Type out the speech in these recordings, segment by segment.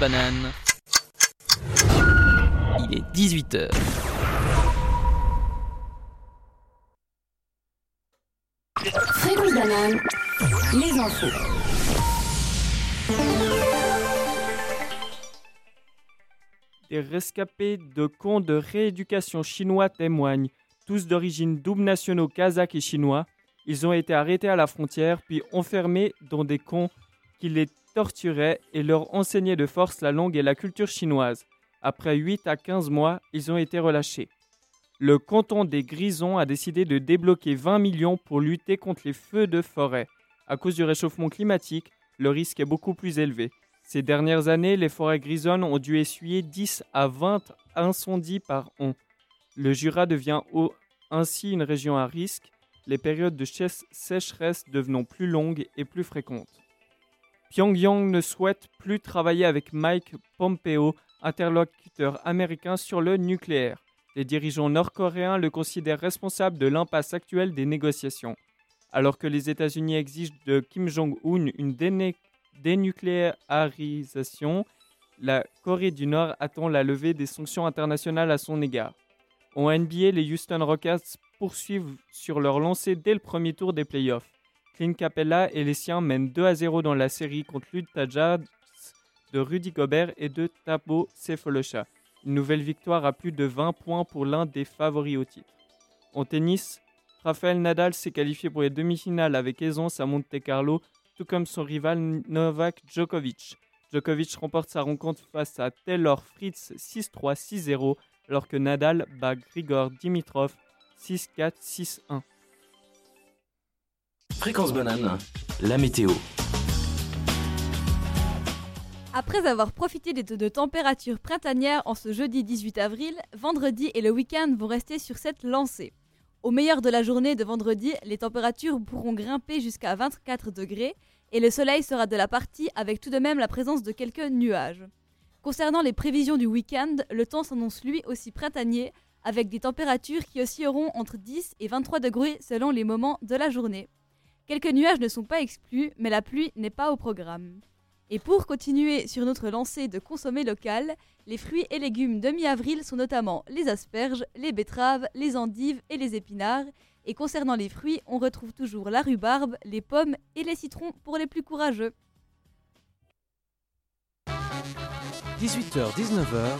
Il est 18h. Fréquence les infos. Des rescapés de camps de rééducation chinois témoignent, tous d'origine double nationaux kazakh et chinois. Ils ont été arrêtés à la frontière puis enfermés dans des camps qui les torturaient et leur enseignaient de force la langue et la culture chinoise. Après 8 à 15 mois, ils ont été relâchés. Le canton des Grisons a décidé de débloquer 20 millions pour lutter contre les feux de forêt. À cause du réchauffement climatique, le risque est beaucoup plus élevé. Ces dernières années, les forêts grisonnes ont dû essuyer 10 à 20 incendies par an. Le Jura devient ainsi une région à risque, les périodes de sécheresse devenant plus longues et plus fréquentes. Pyongyang ne souhaite plus travailler avec Mike Pompeo, interlocuteur américain sur le nucléaire. Les dirigeants nord-coréens le considèrent responsable de l'impasse actuelle des négociations. Alors que les États-Unis exigent de Kim Jong-un une dénucléarisation, la Corée du Nord attend la levée des sanctions internationales à son égard. En NBA, les Houston Rockets poursuivent sur leur lancée dès le premier tour des playoffs. Clint Capella et les siens mènent 2 à 0 dans la série contre l'Utah Jazz de Rudy Gobert et de Thabo Sefolosha. Une nouvelle victoire à plus de 20 points pour l'un des favoris au titre. En tennis, Rafael Nadal s'est qualifié pour les demi-finales avec aisance à Monte Carlo, tout comme son rival Novak Djokovic. Djokovic remporte sa rencontre face à Taylor Fritz 6-3, 6-0, alors que Nadal bat Grigor Dimitrov 6-4, 6-1. Fréquence banane, la météo. Après avoir profité des de températures printanières en ce jeudi 18 avril, vendredi et le week-end vont rester sur cette lancée. Au meilleur de la journée de vendredi, les températures pourront grimper jusqu'à 24 degrés et le soleil sera de la partie avec tout de même la présence de quelques nuages. Concernant les prévisions du week-end, le temps s'annonce lui aussi printanier avec des températures qui oscilleront entre 10 et 23 degrés selon les moments de la journée. Quelques nuages ne sont pas exclus, mais la pluie n'est pas au programme. Et pour continuer sur notre lancée de consommer local, les fruits et légumes de mi-avril sont notamment les asperges, les betteraves, les endives et les épinards. Et concernant les fruits, on retrouve toujours la rhubarbe, les pommes et les citrons pour les plus courageux. 18h-19h,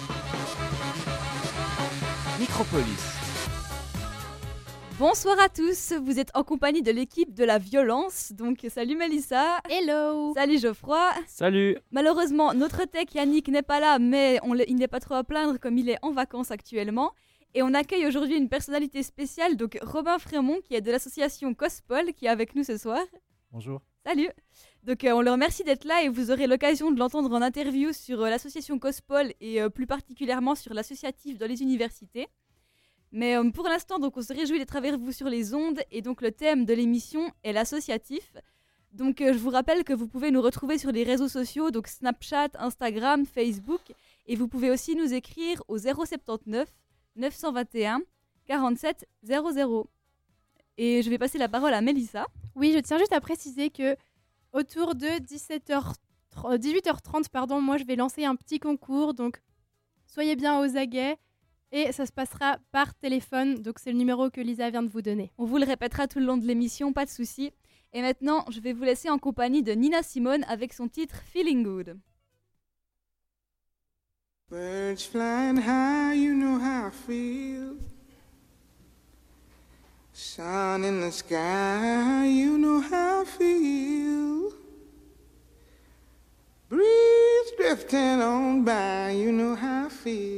Micropolis. Bonsoir à tous, vous êtes en compagnie de l'équipe de la violence. Donc salut Melissa. Hello Salut Geoffroy. Salut Malheureusement, notre tech Yannick n'est pas là, mais on il n'est pas trop à plaindre comme il est en vacances actuellement. Et on accueille aujourd'hui une personnalité spéciale, donc Robin Frémont, qui est de l'association Cospol, qui est avec nous ce soir. Bonjour. Salut Donc euh, on le remercie d'être là et vous aurez l'occasion de l'entendre en interview sur euh, l'association Cospol et euh, plus particulièrement sur l'associatif dans les universités. Mais euh, pour l'instant, donc on se réjouit d'être avec vous sur les ondes et donc le thème de l'émission est l'associatif. Donc euh, je vous rappelle que vous pouvez nous retrouver sur les réseaux sociaux, donc Snapchat, Instagram, Facebook, et vous pouvez aussi nous écrire au 079 921 47 00. Et je vais passer la parole à Mélissa. Oui, je tiens juste à préciser que autour de 17h, 18h30, pardon, moi je vais lancer un petit concours. Donc soyez bien aux aguets. Et ça se passera par téléphone. Donc c'est le numéro que Lisa vient de vous donner. On vous le répétera tout le long de l'émission, pas de souci. Et maintenant, je vais vous laisser en compagnie de Nina Simone avec son titre Feeling Good. Birds flying high, you know how I feel. Sun in the sky, you know how I feel. Breeze drifting on by, you know how I feel.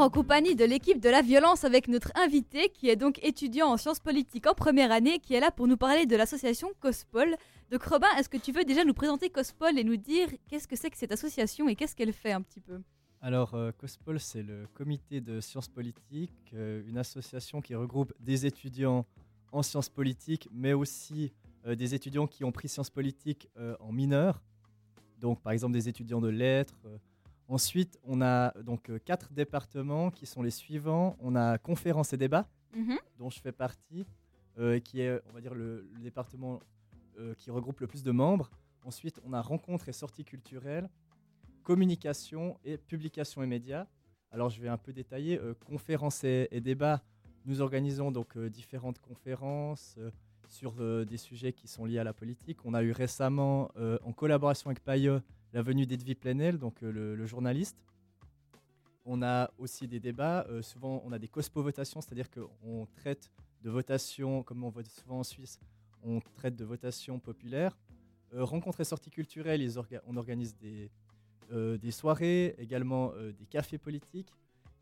en compagnie de l'équipe de la violence avec notre invité qui est donc étudiant en sciences politiques en première année qui est là pour nous parler de l'association COSPOL. Donc Robin, est-ce que tu veux déjà nous présenter COSPOL et nous dire qu'est-ce que c'est que cette association et qu'est-ce qu'elle fait un petit peu? Alors, euh, COSPOL, c'est le comité de sciences politiques, euh, une association qui regroupe des étudiants en sciences politiques, mais aussi euh, des étudiants qui ont pris sciences politiques en mineur. Donc, par exemple, des étudiants de lettres. Ensuite, on a donc euh, quatre départements qui sont les suivants. On a conférences et débats, Mhm. dont je fais partie, euh, qui est, on va dire, le, le département euh, qui regroupe le plus de membres. Ensuite, on a rencontres et sorties culturelles, communication et publication et médias. Alors, je vais un peu détailler. euh, conférences et, et débats, nous organisons donc différentes conférences sur des sujets qui sont liés à la politique. On a eu récemment, en collaboration avec Paye, la venue d'Edwy Plenel, donc euh, le, journaliste. On a aussi des débats. euh, souvent, on a des cospo-votations, c'est-à-dire qu'on traite de votations, comme on voit souvent en Suisse, on traite de votations populaires. Euh, rencontres et sorties culturelles, on organise des, soirées, également des cafés politiques.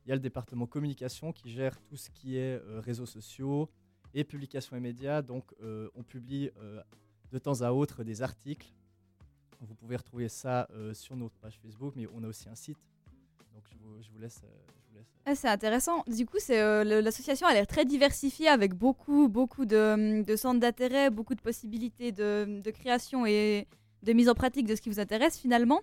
Il y a le département communication qui gère tout ce qui est réseaux sociaux et publications et médias. Donc, on publie de temps à autre des articles. Vous pouvez retrouver ça euh, sur notre page Facebook, mais on a aussi un site. Donc, je vous, je vous laisse. euh, je vous laisse, euh, Ah, c'est intéressant. Du coup, c'est l'association a l'air très diversifiée avec beaucoup, beaucoup de, de centres d'intérêt, beaucoup de possibilités de, de création et de mise en pratique de ce qui vous intéresse finalement.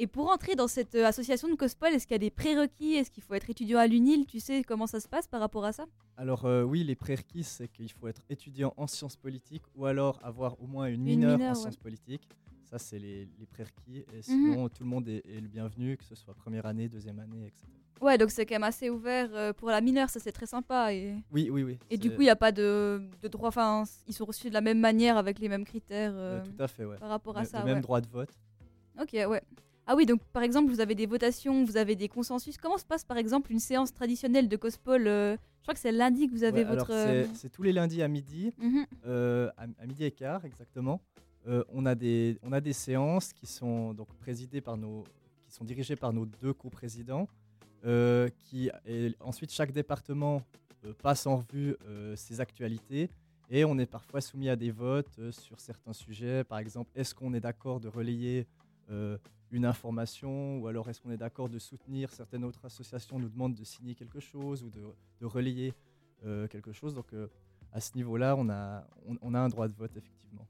Et pour entrer dans cette association de Cospol, est-ce qu'il y a des prérequis? Est-ce qu'il faut être étudiant à l'UNIL? Tu sais comment ça se passe par rapport à ça? Alors euh, oui, les prérequis, c'est qu'il faut être étudiant en sciences politiques ou alors avoir au moins une Une mineure mineure, en ouais. sciences politiques. Ça, c'est les, les prérequis. Et sinon, tout le monde est, est le bienvenu, que ce soit première année, deuxième année, etc. Ouais, donc c'est quand même assez ouvert euh, pour la mineure, ça c'est très sympa. Et, Oui, oui, oui. et du coup, il n'y a pas de, de droit, enfin, ils sont reçus de la même manière avec les mêmes critères euh, euh, tout à fait, ouais. par rapport à Le- ça. le même ouais. droit de vote. Ok, ouais. Ah oui, donc par exemple, vous avez des votations, vous avez des consensus. Comment se passe par exemple une séance traditionnelle de Cospol euh, Je crois que c'est lundi que vous avez Ouais, votre. c'est- tous les lundis à midi. mhm. euh, à, à midi et quart exactement. Euh, on, a des, séances qui sont donc présidées par nos, qui sont dirigées par nos deux coprésidents. euh, qui, ensuite, chaque département euh, passe en revue euh, ses actualités et on est parfois soumis à des votes sur certains sujets. Par exemple, est-ce qu'on est d'accord de relayer une information ou alors est-ce qu'on est d'accord de soutenir certaines autres associations nous demandent de signer quelque chose ou de, relayer quelque chose. Donc à ce niveau-là, on a un droit de vote, effectivement.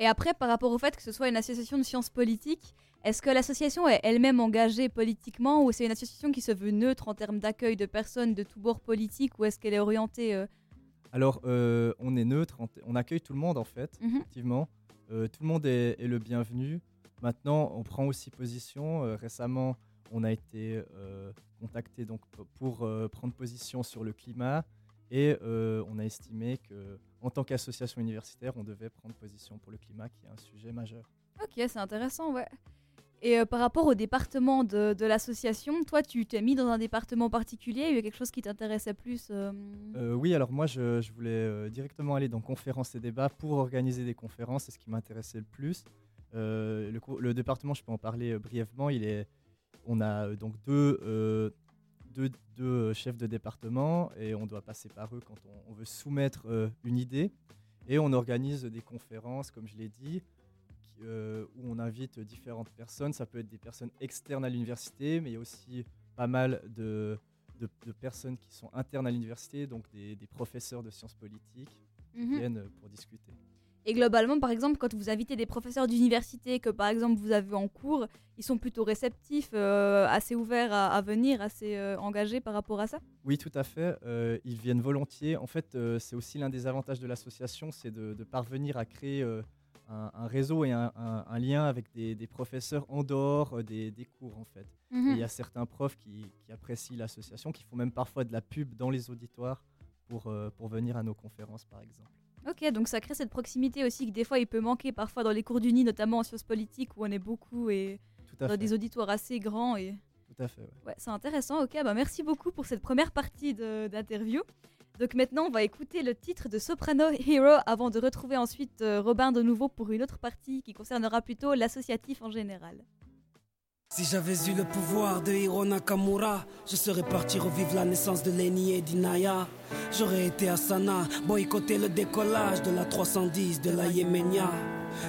Et après, par rapport au fait que ce soit une association de sciences politiques, est-ce que l'association est elle-même engagée politiquement ou c'est une association qui se veut neutre en termes d'accueil de personnes de tous bords politiques ou est-ce qu'elle est orientée euh, Alors, euh, on est neutre, on, accueille tout le monde, en fait, Mhm. effectivement. Euh, tout le monde est, est le bienvenu. Maintenant, on prend aussi position. Récemment, on a été contacté donc, pour prendre position sur le climat et euh, on a estimé que, en tant qu'association universitaire, on devait prendre position pour le climat, qui est un sujet majeur. Ok, c'est intéressant, ouais. Et euh, par rapport au département de, de l'association, toi, tu t'es mis dans un département particulier Il y a quelque chose qui t'intéressait plus euh, Euh, oui, alors moi, je, je voulais directement aller dans conférences et débats pour organiser des conférences. C'est ce qui m'intéressait le plus. Le, le département, je peux en parler brièvement. Il est, on a donc deux, deux, deux, euh, chefs de département et on doit passer par eux quand on, on veut soumettre euh, une idée. Et on organise des conférences, comme je l'ai dit, qui, euh, où on invite différentes personnes. Ça peut être des personnes externes à l'université, mais il y a aussi pas mal de, de, de personnes qui sont internes à l'université, donc des, des professeurs de sciences politiques qui mhm. viennent pour discuter. Et globalement, par exemple, quand vous invitez des professeurs d'université que, par exemple, vous avez en cours, ils sont plutôt réceptifs, euh, assez ouverts à, à venir, assez euh, engagés par rapport à ça? Oui, tout à fait. euh, ils viennent volontiers. En fait, c'est aussi l'un des avantages de l'association, c'est de, de parvenir à créer un, un réseau et un, un- un lien avec des, des professeurs en dehors des, des cours, en fait. Mhm. il y a certains profs qui, qui apprécient l'association, qui font même parfois de la pub dans les auditoires pour, pour venir à nos conférences, par exemple. Ok, donc ça crée cette proximité aussi que des fois il peut manquer parfois dans les cours d'uni, notamment en sciences politiques où on est beaucoup et dans fait. des auditoires assez grands. Et... Tout à fait, ouais. Ouais, c'est intéressant. Ok, bah merci beaucoup pour cette première partie d'interview. Donc maintenant, on va écouter le titre de Soprano Hero avant de retrouver ensuite euh, Robin de nouveau pour une autre partie qui concernera plutôt l'associatif en général. Si j'avais eu le pouvoir de Hiro Nakamura, je serais parti revivre la naissance de Lenny et d'Inaya. J'aurais été à Sana, boycotter le décollage de la 310 de la Yéménia.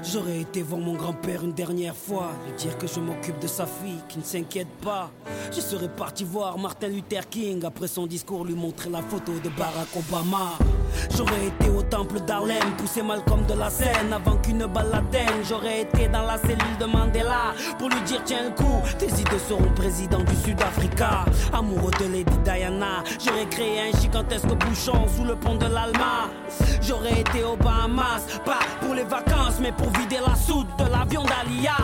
J'aurais été voir mon grand-père une dernière fois, lui dire que je m'occupe de sa fille, qui ne s'inquiète pas. Je serais parti voir Martin Luther King, après son discours lui montrer la photo de Barack Obama. J'aurais été au temple d'Harlem, poussé Malcolm de la scène avant qu'une l'atteigne. J'aurais été dans la cellule de Mandela pour lui dire tiens le coup, tes idées seront président du Sud-Africa. Amoureux de Lady Diana, j'aurais créé un gigantesque bouchon sous le pont de l'Alma. J'aurais été aux Bahamas, pas pour les vacances, mais pour vider la soude de l'avion d'Alia.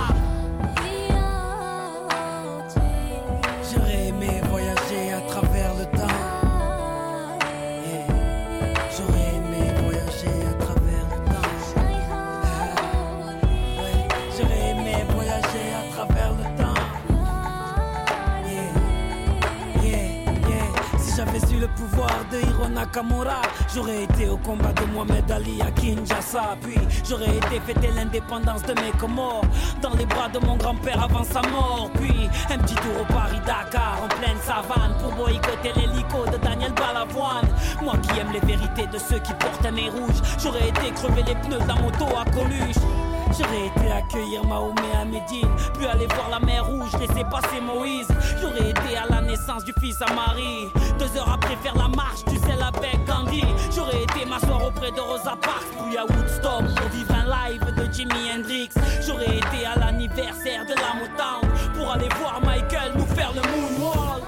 De Hiro Nakamura, j'aurais été au combat de Mohamed Ali à Kinshasa. Puis j'aurais été fêter l'indépendance de mes Comores dans les bras de mon grand-père avant sa mort. Puis un petit tour au Paris-Dakar en pleine savane pour boycotter l'hélico de Daniel Balavoine. Moi qui aime les vérités de ceux qui portent un nez rouge, j'aurais été crever les pneus d'un moto à Coluche. J'aurais été accueillir Mahomet à Médine, puis aller voir la mer rouge, laisser passer Moïse. J'aurais été à la naissance du fils à Marie. Deux heures après faire la marche, tu sais, avec Gandhi. J'aurais été m'asseoir auprès de Rosa Parks, puis à Woodstock pour vivre un live de Jimi Hendrix. J'aurais été à l'anniversaire de la Motown pour aller voir Michael nous faire le moonwalk.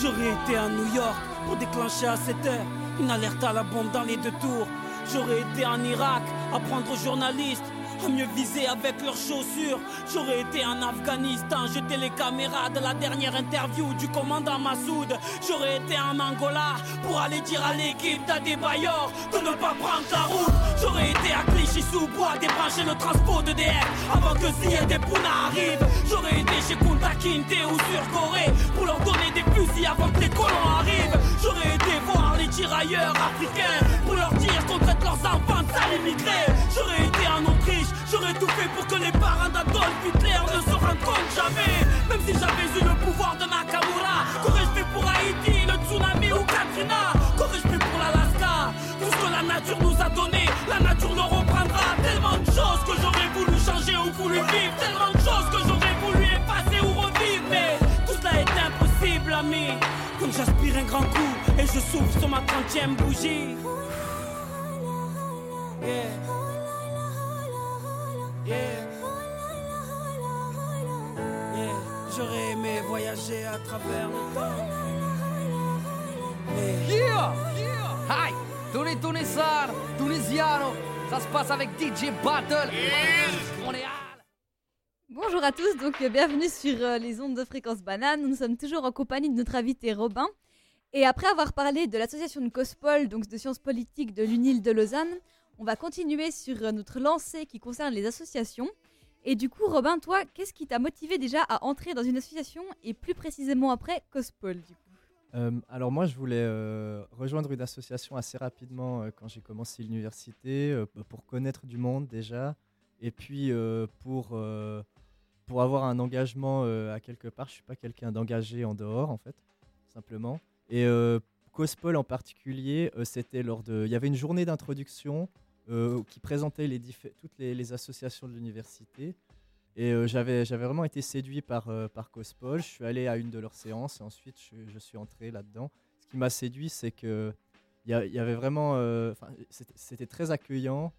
J'aurais été à New York pour déclencher à 7 heures une alerte à la bombe dans les deux tours. J'aurais été en Irak apprendre aux journalistes mieux viser avec leurs chaussures. J'aurais été en Afghanistan, jeter les caméras de la dernière interview du commandant Massoud. J'aurais été en Angola pour aller dire à l'équipe d'Adebayor de ne pas prendre la route. J'aurais été à Clichy-sous-Bois débrancher le transport de DF avant que Zia des Puna arrive. J'aurais été chez Kunta Kinte ou sur Corée pour leur donner des fusils avant que les colons arrivent. J'aurais été voir les tirailleurs africains pour leur dire qu'on traite leurs enfants de sales immigrés. J'aurais été en tout fait pour que les parents d'Adolf Hitler ne se rendent compte jamais. Même si j'avais eu le pouvoir de Nakamura, qu'aurais-je fait pour Haïti, le tsunami ou Katrina? Qu'aurais-je fait pour l'Alaska? Tout ce que la nature nous a donné, la nature le reprendra. Tellement de choses que j'aurais voulu changer ou voulu vivre, tellement de choses que j'aurais voulu effacer ou revivre. Mais tout cela est impossible, ami. Comme j'aspire un grand coup et je souffle sur ma 30 bougie. Yeah. Yeah. J'aurais aimé voyager à travers le temps. Mais Yeah! Hi! Tous les Tunisiens, Tunisiano, ça se passe avec DJ Battle. Montréal. Bonjour à tous, donc euh, bienvenue sur euh, les ondes de fréquence banane. Nous sommes toujours en compagnie de notre invité Robin. Et après avoir parlé de l'association de Cospol, donc de sciences politiques de l'UNIL de Lausanne, on va continuer sur euh, notre lancée qui concerne les associations. Et du coup, Robin, toi, qu'est-ce qui t'a motivé déjà à entrer dans une association et plus précisément après Cospol du coup? Euh, alors moi, je voulais euh, rejoindre une association assez rapidement quand j'ai commencé l'université, bah, pour connaître du monde déjà, et puis pour, pour avoir un engagement à quelque part. Je suis pas quelqu'un d'engagé en dehors, en fait, simplement. Et Cospol en particulier, c'était lors de... Il y avait une journée d'introduction euh, qui présentait les toutes les, les associations de l'université. Et euh, j'avais vraiment été séduit par, euh, par Cospol. Je suis allé à une de leurs séances et ensuite je, je suis entré là-dedans. Ce qui m'a séduit, c'est que il y, avait vraiment, euh, c'était- très accueillant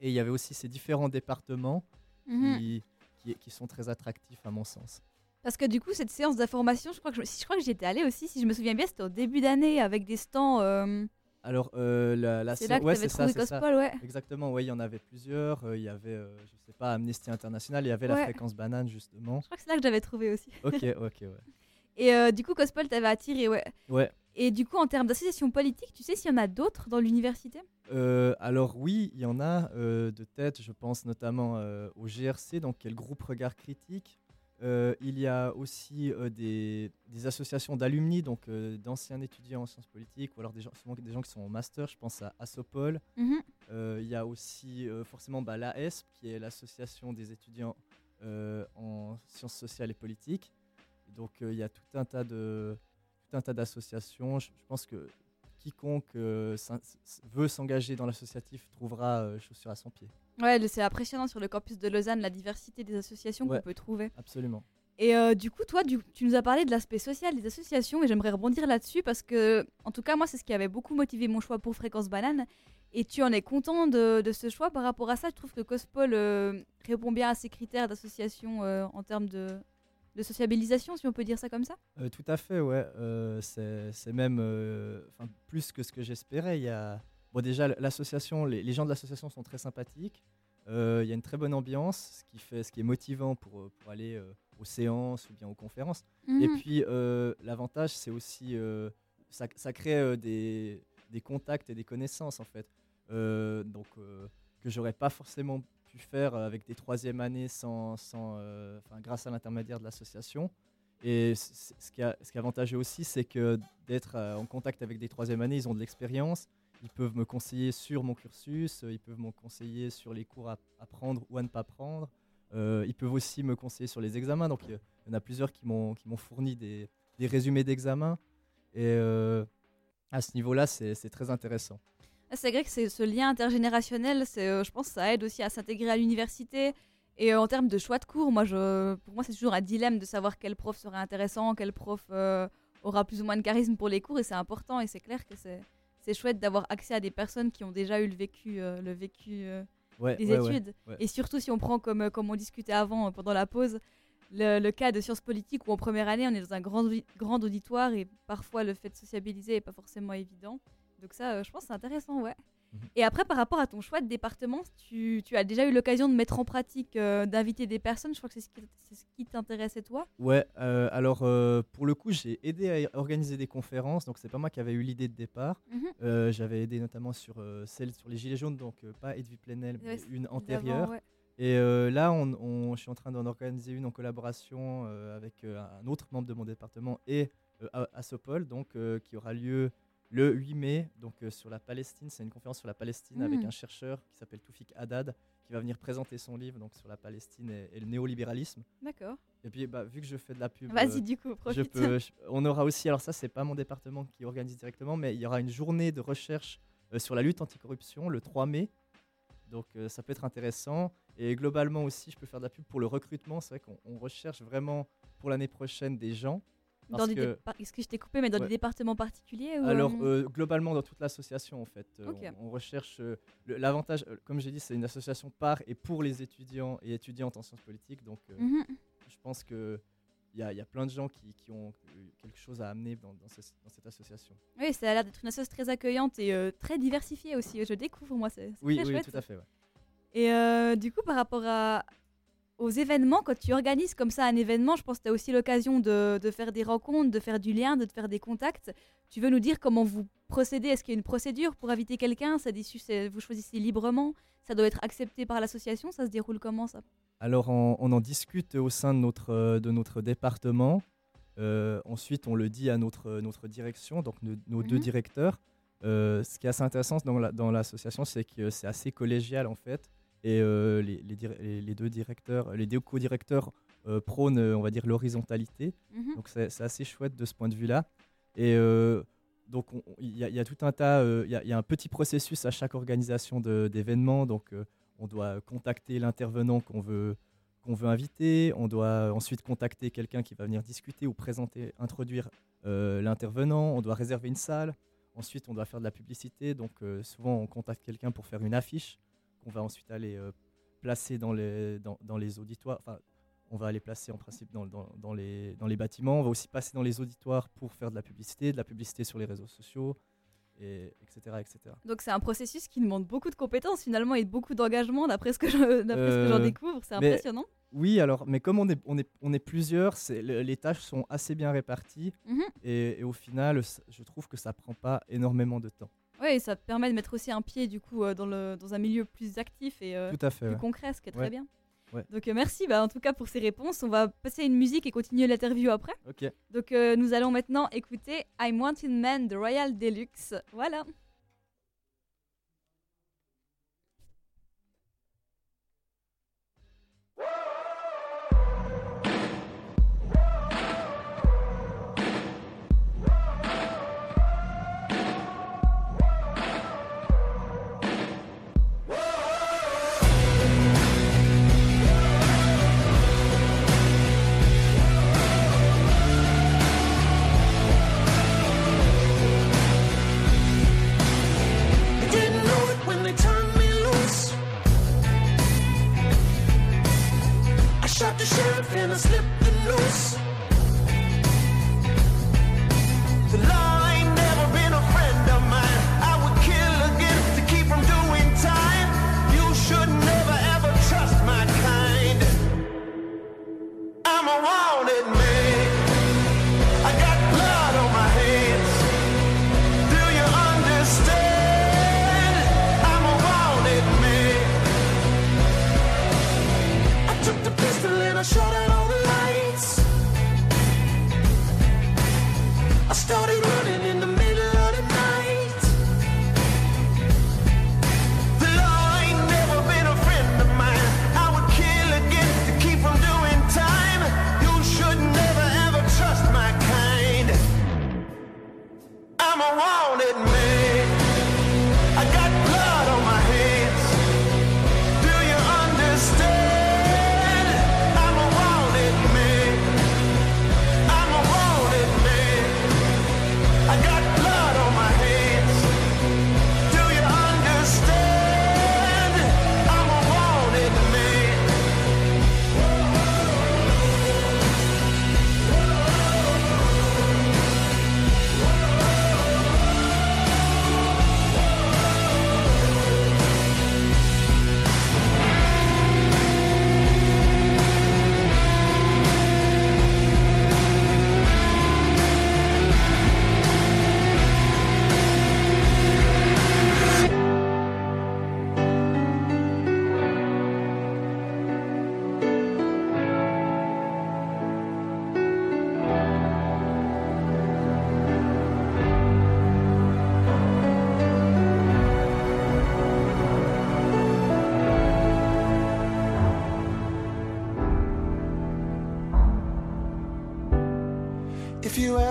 et il y avait aussi ces différents départements Mhm. qui, qui, qui sont très attractifs à mon sens. Parce que du coup, cette séance d'information, je crois que je, si je crois que j'y étais allée aussi, si je me souviens bien, c'était au début d'année avec des stands. euh, Alors euh, la, la C'est sé- là que ouais, c'est ça, trouvé c'est ça. Cospol, ouais. Exactement, ouais, il y en avait plusieurs. Euh, Il y avait, euh, je sais pas, Amnesty International, il y avait la fréquence banane justement. Je crois que c'est là que j'avais trouvé aussi. Ok, ok, ouais. Et euh, du coup, Cospol t'avait attiré, ouais. Ouais. Et du coup, en termes d'associations politiques, tu sais s'il y en a d'autres dans l'université? Alors oui, il y en a de tête, je pense notamment au GRC, donc qui est le groupe Regard Critique. Euh, il y a aussi euh, des, des associations d'alumni, donc euh, d'anciens étudiants en sciences politiques, ou alors des gens, souvent des gens qui sont en master, je pense à Assopol. Mhm. Il y a aussi forcément bah, l'AESP, qui est l'association des étudiants en sciences sociales et politiques. Donc il y a tout un tas de tout un tas d'associations. Je, je pense que quiconque euh, veut s'engager dans l'associatif trouvera euh, chaussures à son pied. Ouais, c'est impressionnant sur le campus de Lausanne, la diversité des associations Ouais. qu'on peut trouver. Absolument. Et euh, du coup, toi, du- tu nous as parlé de l'aspect social des associations et j'aimerais rebondir là-dessus parce que, en tout cas, moi, c'est ce qui avait beaucoup motivé mon choix pour Fréquence Banane. Et tu en es content de, de ce choix par rapport à ça Je trouve que Cospol euh, répond bien à ces critères d'association en termes de, de sociabilisation, si on peut dire ça comme ça? Euh, tout à fait, ouais. Euh, c'est même euh, plus que ce que j'espérais. Il y a bon, déjà l'association, les, les gens de l'association sont très sympathiques. Il y a une très bonne ambiance, ce qui fait, ce qui est motivant pour, pour aller aux séances ou bien aux conférences. Et Mhm. puis l'avantage, c'est aussi ça, ça crée des, des contacts et des connaissances en fait. Donc que j'aurais pas forcément faire avec des troisième années sans, sans, euh, grâce à l'intermédiaire de l'association. Et ce qui, a, ce qui est avantageux aussi, c'est que d'être euh, en contact avec des troisième années, ils ont de l'expérience, ils peuvent me conseiller sur mon cursus, euh, ils peuvent me conseiller sur les cours à, à prendre ou à ne pas prendre. Euh, ils peuvent aussi me conseiller sur les examens. Donc euh, il y en a plusieurs qui m'ont fourni des, des résumés d'examens. Et euh, à ce niveau-là, c'est très intéressant. Ah, C'est vrai que c'est ce lien intergénérationnel, c'est, euh, je pense que ça aide aussi à s'intégrer à l'université. Et euh, en termes de choix de cours, moi, je, pour moi, c'est toujours un dilemme de savoir quel prof serait intéressant, quel prof euh, aura plus ou moins de charisme pour les cours. Et c'est important et c'est clair que c'est, c'est chouette d'avoir accès à des personnes qui ont déjà eu le vécu, euh, le vécu euh, Ouais, des ouais, études. ouais. Et surtout si on prend, comme, comme on discutait avant pendant la pause, le, le cas de sciences politiques où en première année, on est dans un grand, grand auditoire et parfois le fait de sociabiliser n'est pas forcément évident. Donc ça, euh, je pense que c'est intéressant, ouais. Mhm. Et après, par rapport à ton choix de département, tu, tu as déjà eu l'occasion de mettre en pratique, euh, d'inviter des personnes. Je crois que c'est ce qui, c'est ce qui t'intéressait, toi. Ouais, euh, alors pour le coup, j'ai aidé à organiser des conférences, donc c'est pas moi qui avais eu l'idée de départ. Mhm. J'avais aidé notamment sur celle sur les Gilets jaunes, donc pas Edwy Plenel, mais une antérieure. ouais. Et euh, là, on, on- je suis en train d'en organiser une en collaboration euh, avec euh, un autre membre de mon département et à, à Sopol, donc qui aura lieu le 8 mai, donc euh, sur la Palestine. C'est une conférence sur la Palestine avec Mm. un chercheur qui s'appelle Toufik Haddad, qui va venir présenter son livre donc sur la Palestine et, et le néolibéralisme. D'accord. Et puis, bah, vu que je fais de la pub, Vas-y, euh, du coup, je profite. peux, je- on aura aussi, alors ça, c'est pas mon département qui organise directement, mais il y aura une journée de recherche euh, sur la lutte anticorruption le 3 mai. Donc ça peut être intéressant. Et globalement aussi, je peux faire de la pub pour le recrutement. C'est vrai qu'on on recherche vraiment pour l'année prochaine des gens. Dans parce que- Est-ce que je t'ai coupé, mais dans Ouais. des départements particuliers ou, alors, euh, euh, globalement, dans toute l'association, en fait, euh, on, on recherche euh, l'avantage. euh, comme j'ai dit, c'est une association par et pour les étudiants et étudiantes en sciences politiques. Donc, Mhm. je pense que il y, y a plein de gens qui, qui ont quelque chose à amener dans, dans ce- dans cette association. Oui, ça a l'air d'être une association très accueillante et très diversifiée aussi. Je découvre, moi, c'est Oui, très oui, chouette. tout à fait. ouais. Et du coup, par rapport à, aux événements, quand tu organises comme ça un événement, je pense que tu as aussi l'occasion de, de faire des rencontres, de faire du lien, de te faire des contacts. Tu veux nous dire comment vous procédez? Est-ce qu'il y a une procédure pour inviter quelqu'un? Ça Vous choisissez librement? Ça doit être accepté par l'association? Ça se déroule comment ça? Alors, on, on en discute au sein de notre, euh, de notre département. Euh, ensuite, on le dit à notre, notre direction, donc nos, nos deux Mhm. directeurs. Euh, ce qui est assez intéressant dans la- dans l'association, c'est que c'est assez collégial en fait. Et euh, les, deux directeurs, les deux co-directeurs euh, prônent, euh, on va dire, l'horizontalité. Mhm. Donc, c'est assez chouette de ce point de vue-là. Et donc, on- on- il y, a- il y a tout un tas, il y, a- il y a un petit processus à chaque organisation d'événements. Donc, on doit contacter l'intervenant qu'on veut, qu'on veut inviter. On doit ensuite contacter quelqu'un qui va venir discuter ou présenter, introduire euh, l'intervenant. On doit réserver une salle. Ensuite, on doit faire de la publicité. Donc, euh, souvent, on contacte quelqu'un pour faire une affiche qu'on va ensuite aller euh, placer dans les, dans, dans les auditoires. Enfin, on va aller placer en principe dans, dans- dans les, dans les bâtiments. On va aussi passer dans les auditoires pour faire de la publicité, de la publicité sur les réseaux sociaux, et, etc., etc. Donc c'est un processus qui demande beaucoup de compétences finalement et beaucoup d'engagement d'après ce que je- j'en Euh, découvre. C'est impressionnant. Oui, alors, mais comme on est, on est, on est plusieurs, les tâches sont assez bien réparties. Mhm. et, et au final, je trouve que ça prend pas énormément de temps. Oui, ça te permet de mettre aussi un pied du coup euh, dans, le, dans un milieu plus actif et euh, Tout à fait, plus ouais. concret, ce qui est très Ouais. bien. Ouais. Donc euh, merci bah, en tout cas pour ces réponses. On va passer à une musique et continuer l'interview après. Ok. Donc euh, nous allons maintenant écouter I'm Wanted Man de Royal Deluxe. Voilà.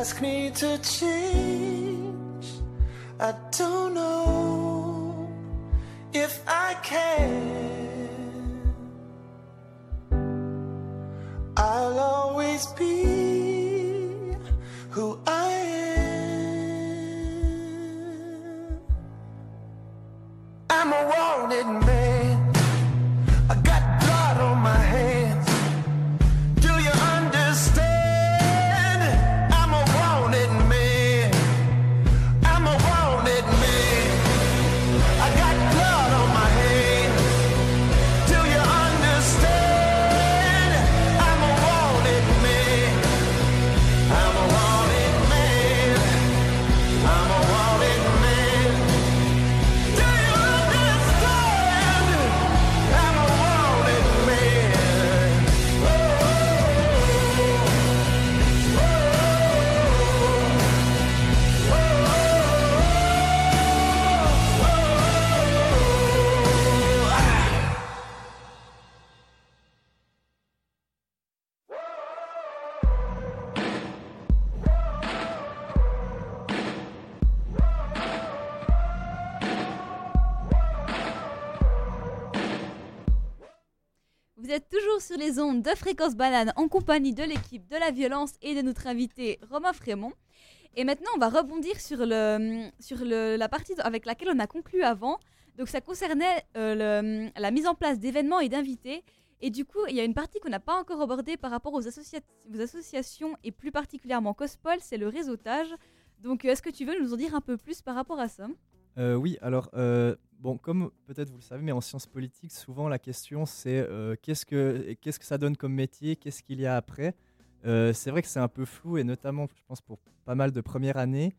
Ask me to change, de Fréquence Banane en compagnie de l'équipe de la violence et de notre invité Romain Frémont. Et maintenant, on va rebondir sur, le, sur le- la partie avec laquelle on a conclu avant. Donc, ça concernait euh, la mise en place d'événements et d'invités. Et du coup, il y a une partie qu'on n'a pas encore abordée par rapport aux, aux associations et plus particulièrement Cospol, c'est le réseautage. Donc, euh, est-ce que tu veux nous en dire un peu plus par rapport à ça? Euh, oui, alors, bon, comme peut-être vous le savez, mais en sciences politiques, souvent la question c'est euh, qu'est-ce que qu'est-ce que ça donne comme métier, qu'est-ce qu'il y a après? Euh, c'est vrai que c'est un peu flou, et notamment, je pense, pour pas mal de premières années.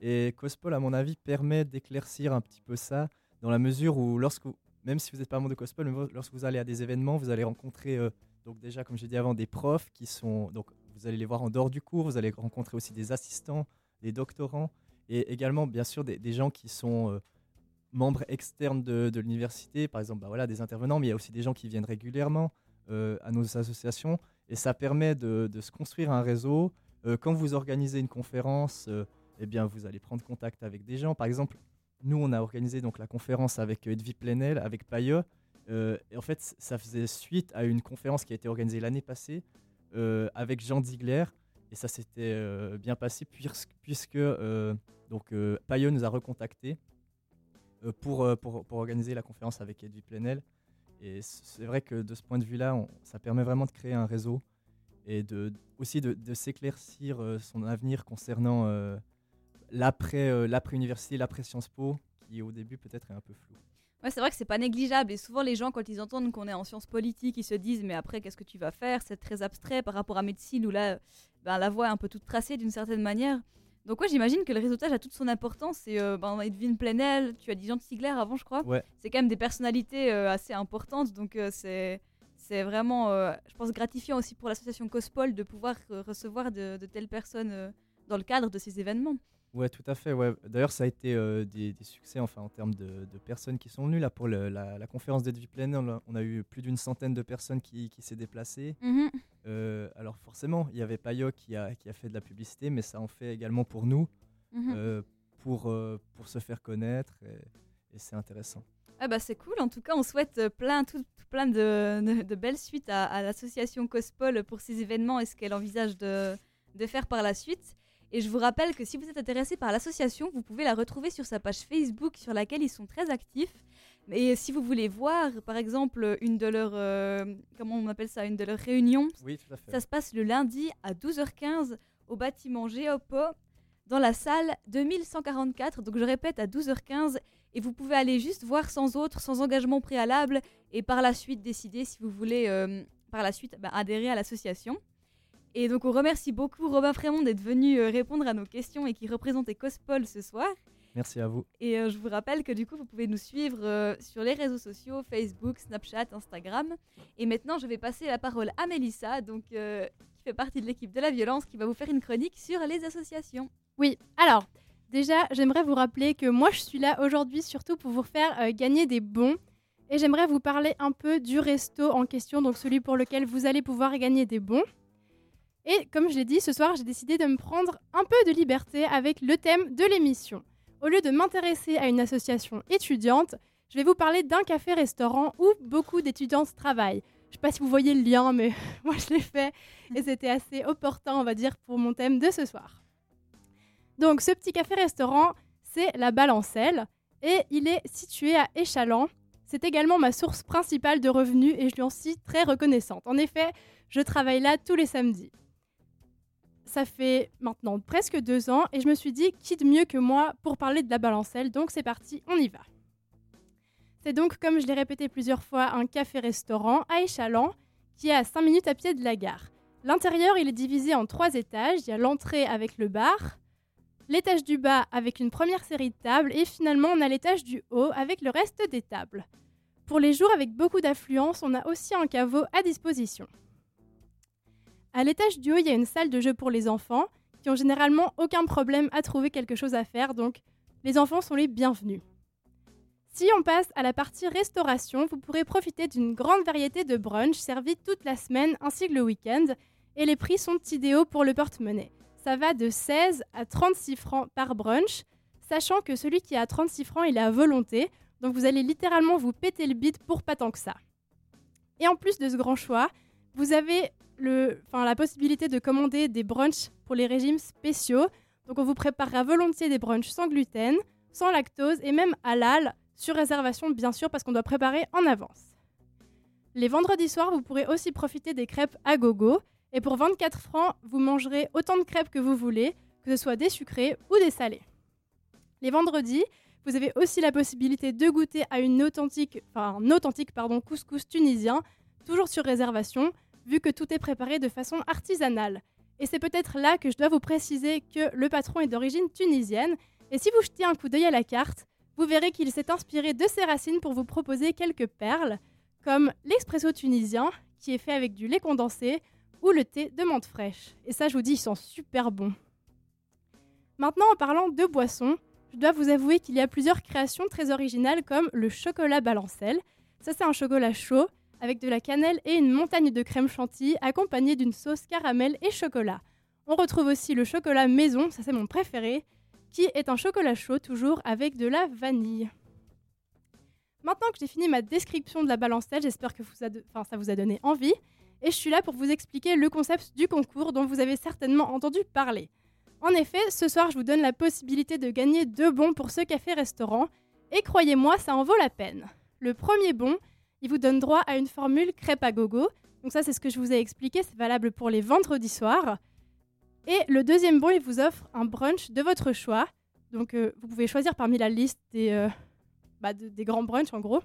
Et Cospol, à mon avis, permet d'éclaircir un petit peu ça, dans la mesure où, lorsque, même si vous n'êtes pas membre de Cospol, lorsque vous allez à des événements, vous allez rencontrer, euh, donc déjà, comme j'ai dit avant, des profs qui sont. Donc, vous allez les voir en dehors du cours, vous allez rencontrer aussi des assistants, des doctorants, et également, bien sûr, des, gens qui sont membres externes de, l'université, par exemple, bah voilà, des intervenants, mais il y a aussi des gens qui viennent régulièrement euh, à nos associations, et ça permet de, se construire un réseau. Euh, quand vous organisez une conférence, euh, eh bien, vous allez prendre contact avec des gens. Par exemple, nous, on a organisé donc la conférence avec Edwy Plenel, avec Payeux. Et en fait, ça faisait suite à une conférence qui a été organisée l'année passée avec Jean Ziegler. Et ça s'était bien passé puisque, puisque Payeux nous a recontactés pour, euh, pour, pour organiser la conférence avec Edwy Plenel. Et c'est vrai que de ce point de vue-là, ça permet vraiment de créer un réseau et de, aussi de, s'éclaircir euh, son avenir concernant euh, l'après euh, l'après-université, l'après-Sciences Po, qui au début peut-être est un peu flou. Ouais, c'est vrai que c'est pas négligeable. Et souvent, les gens, quand ils entendent qu'on est en sciences politiques, ils se disent Mais après, qu'est-ce que tu vas faire? C'est très abstrait par rapport à médecine où là, ben, la voie est un peu toute tracée d'une certaine manière. Donc, ouais, j'imagine que le réseautage a toute son importance. Et euh, ben, Edwin Plenel, tu as dit Jean Sigler avant, je crois. Ouais. C'est quand même des personnalités euh, assez importantes. Donc, euh, c'est. C'est vraiment, euh, je pense, gratifiant aussi pour l'association Cospol de pouvoir recevoir de, de telles personnes dans le cadre de ces événements. Ouais, tout à fait. Ouais. D'ailleurs, ça a été euh, des, des succès enfin, en termes de, de personnes qui sont venues. Là, pour le- la, la conférence d'Edwy Plenel, on a- on a eu plus d'une centaine de personnes qui, qui s'est déplacées. Mhm. Euh, alors forcément, il y avait Payot qui a, qui a fait de la publicité, mais ça en fait également pour nous, Mhm. euh, pour, pour se faire connaître, et, et c'est intéressant. Ah bah c'est cool, en tout cas on souhaite plein, tout, tout plein de, de- de belles suites à, à l'association Cospol pour ces événements et ce qu'elle envisage de, de faire par la suite. Et je vous rappelle que si vous êtes intéressé par l'association, vous pouvez la retrouver sur sa page Facebook sur laquelle ils sont très actifs. Et si vous voulez voir par exemple une de leurs, euh, comment on appelle ça, une de leurs réunions, Oui, tout à fait. ça se passe le lundi à 12h15 au bâtiment Géopo dans la salle 2144. Donc je répète à 12h15 et vous pouvez aller juste voir sans autre, sans engagement préalable et par la suite décider si vous voulez euh, par la suite bah, adhérer à l'association. Et donc on remercie beaucoup Robin Frémont d'être venu euh, répondre à nos questions et qui représentait Cospol ce soir. Merci à vous. Et euh, je vous rappelle que du coup, vous pouvez nous suivre euh, sur les réseaux sociaux, Facebook, Snapchat, Instagram. Et maintenant, je vais passer la parole à Mélissa, donc, euh, qui fait partie de l'équipe de la violence, qui va vous faire une chronique sur les associations. Oui, alors, déjà, j'aimerais vous rappeler que moi, je suis là aujourd'hui surtout pour vous faire euh, gagner des bons. Et j'aimerais vous parler un peu du resto en question, donc celui pour lequel vous allez pouvoir gagner des bons. Et comme je l'ai dit, ce soir, j'ai décidé de me prendre un peu de liberté avec le thème de l'émission. Au lieu de m'intéresser à une association étudiante, je vais vous parler d'un café-restaurant où beaucoup d'étudiantes travaillent. Je sais pas si vous voyez le lien, mais moi je l'ai fait et c'était assez opportun, on va dire, pour mon thème de ce soir. Donc, ce petit café-restaurant, c'est la Balancelle et il est situé à Échalant. C'est également ma source principale de revenus et je lui en suis très reconnaissante. En effet, je travaille là tous les samedis. Ça fait maintenant presque deux ans et je me suis dit qui de mieux que moi pour parler de la Balancelle, donc c'est parti, on y va. C'est donc, comme je l'ai répété plusieurs fois, un café-restaurant à Échalant qui est à 5 minutes à pied de la gare. L'intérieur, est divisé en trois étages. Il y a l'entrée avec le bar, l'étage du bas avec une première série de tables et finalement on a l'étage du haut avec le reste des tables. Pour les jours avec beaucoup d'affluence, on a aussi un caveau à disposition. À l'étage du haut, il y a une salle de jeu pour les enfants qui ont généralement aucun problème à trouver quelque chose à faire, donc les enfants sont les bienvenus. Si on passe à la partie restauration, vous pourrez profiter d'une grande variété de brunch servis toute la semaine ainsi que le week-end, et les prix sont idéaux pour le porte-monnaie. Ça va de 16 à 36 francs par brunch, sachant que celui qui à 36 francs, il est à volonté, donc vous allez littéralement vous péter le bide pour pas tant que ça. Et en plus de ce grand choix, vous avez la possibilité de commander des brunchs pour les régimes spéciaux. Donc on vous préparera volontiers des brunchs sans gluten, sans lactose et même halal, sur réservation bien sûr parce qu'on doit préparer en avance. Les vendredis soirs, vous pourrez aussi profiter des crêpes à gogo. Et pour 24 francs, vous mangerez autant de crêpes que vous voulez, que ce soit des sucrées ou des salées. Les vendredis, vous avez aussi la possibilité de goûter à un authentique pardon, couscous tunisien, toujours sur réservation, vu que tout est préparé de façon artisanale. Et c'est peut-être là que je dois vous préciser que le patron est d'origine tunisienne. Et si vous jetez un coup d'œil à la carte, vous verrez qu'il s'est inspiré de ses racines pour vous proposer quelques perles, comme l'expresso tunisien, qui est fait avec du lait condensé, ou le thé de menthe fraîche. Et ça, je vous dis, ils sont super bons. Maintenant, en parlant de boissons, je dois vous avouer qu'il y a plusieurs créations très originales comme le chocolat balancelle. Ça, c'est un chocolat chaud avec de la cannelle et une montagne de crème chantilly accompagnée d'une sauce caramel et chocolat. On retrouve aussi le chocolat maison, ça c'est mon préféré, qui est un chocolat chaud toujours avec de la vanille. Maintenant que j'ai fini ma description de la balancelle, j'espère que ça vous a donné envie. Et je suis là pour vous expliquer le concept du concours dont vous avez certainement entendu parler. En effet, ce soir, je vous donne la possibilité de gagner deux bons pour ce café-restaurant. Et croyez-moi, ça en vaut la peine. Le premier bon, il vous donne droit à une formule crêpe à gogo. Donc ça, c'est ce que je vous ai expliqué, c'est valable pour les vendredis soirs. Et le deuxième bon, il vous offre un brunch de votre choix. Donc euh, vous pouvez choisir parmi la liste des, euh, bah, de- des grands brunchs en gros,